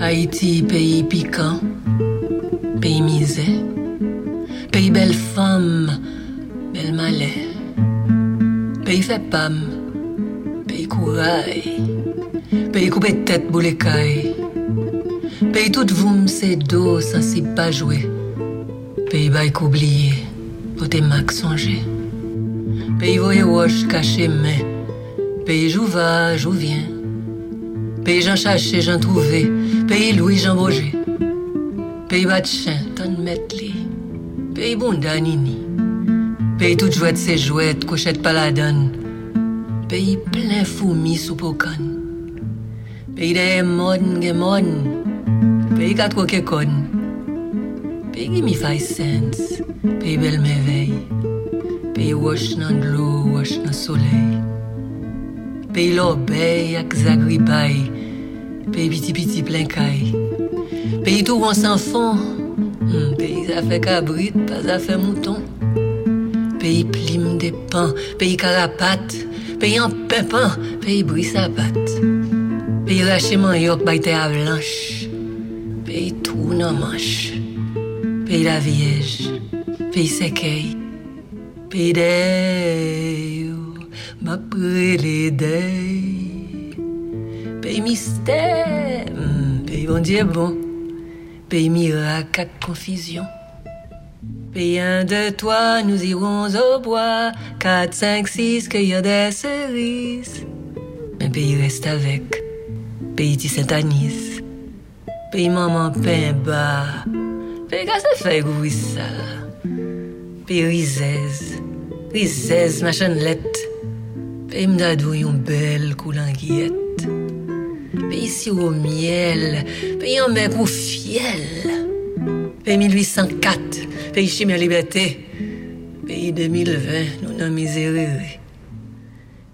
Haïti, pays piquant, pays misère, pays belle femme, belle malais, pays fait pam, pays courail, pays coupé tête pour les pays tout vous c'est dos sans pas jouer, pays bail oublié, pour tes macs songer, pays voyez roche caché mais, pays j'où va, j'où viens, pays j'en cherché, j'en trouvé, Peyi Louis-Jean Bourget, peyi Batchen, Ton Metli, peyi Bondanini, peyi tout jwet se jwet, kochet paladon, peyi plen foumi sou pokan, peyi deye mon gen mon, peyi katro ke kon, peyi gimi fay sens, peyi bel mevey, peyi wosh nan dlo, wosh nan soley, peyi lobey ak zagribay, pays petit petit plein caille. Pays tout on s'en fond. Hmm, pays ça fait cabrit, pas ça fait mouton. Pays plim des pans, pays carapate, pays en pépin, pays bris sa patte. Pays lâché manioc, baïté avalanche. Pays tout non manche. Pays la vierge, pays séqueil. Pays des, ma prélé des. Pays mystère, hmm, pays bon Dieu bon. Pays miracle à confusion. Pays un, deux, trois, nous irons au bois. Quatre, cinq, six, cueillir des cerises. Mais pays reste avec. Pays dit Saint-Anis. Pays maman pain bas. Pays qu'à se fait oui. Pays rizez. Rizez, ma chanelette. Pays m'dadou yon belle coulanguillette. Pays si au miel, pays en mer pour fiel. Pays 1804, pays chimie liberté. Pays 2020, nous n'en miséréré.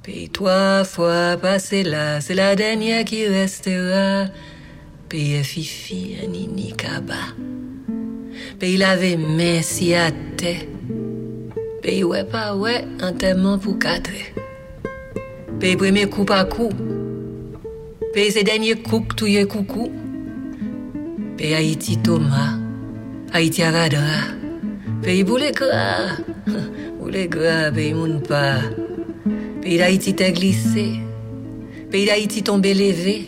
Pays trois fois passé là, c'est la dernière qui restera. Pays fifi, nini kaba. Pays lavé merci à terre. Pays ouais pas ouais, enterrement pour quatre. Pays premier coup par coup. Derniers coups, tout y coucou. Pays Haïti Thomas, Haïti Aradra. Pays Boule Gras, Boule Gras, pays moun pas. Pays d'Haïti t'es glissé. Pays d'Haïti tombé levé.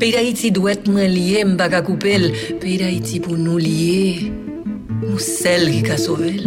Pays d'Haïti doit être moins lié, m'baga couper. Pays d'Haïti pour nous lier. Nous celles qui a sauvé.